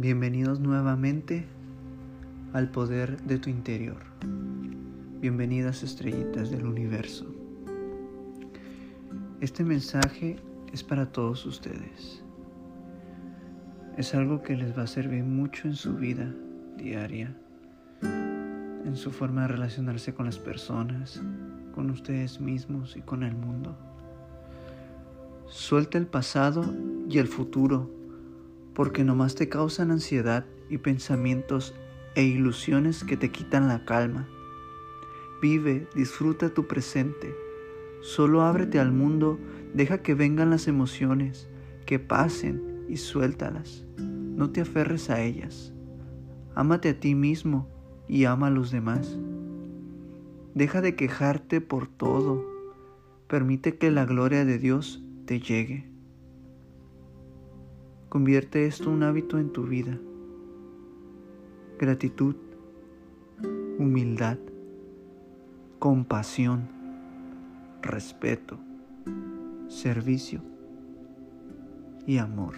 Bienvenidos nuevamente al poder de tu interior. Bienvenidas estrellitas del universo. Este mensaje es para todos ustedes. Es algo que les va a servir mucho en su vida diaria, en su forma de relacionarse con las personas, con ustedes mismos y con el mundo. Suelta el pasado y el futuro porque nomás te causan ansiedad y pensamientos e ilusiones que te quitan la calma. Vive, disfruta tu presente. Solo ábrete al mundo, deja que vengan las emociones, que pasen y suéltalas. No te aferres a ellas. Ámate a ti mismo y ama a los demás. Deja de quejarte por todo. Permite que la gloria de Dios te llegue. Convierte esto un hábito en tu vida. Gratitud, humildad, compasión, respeto, servicio y amor.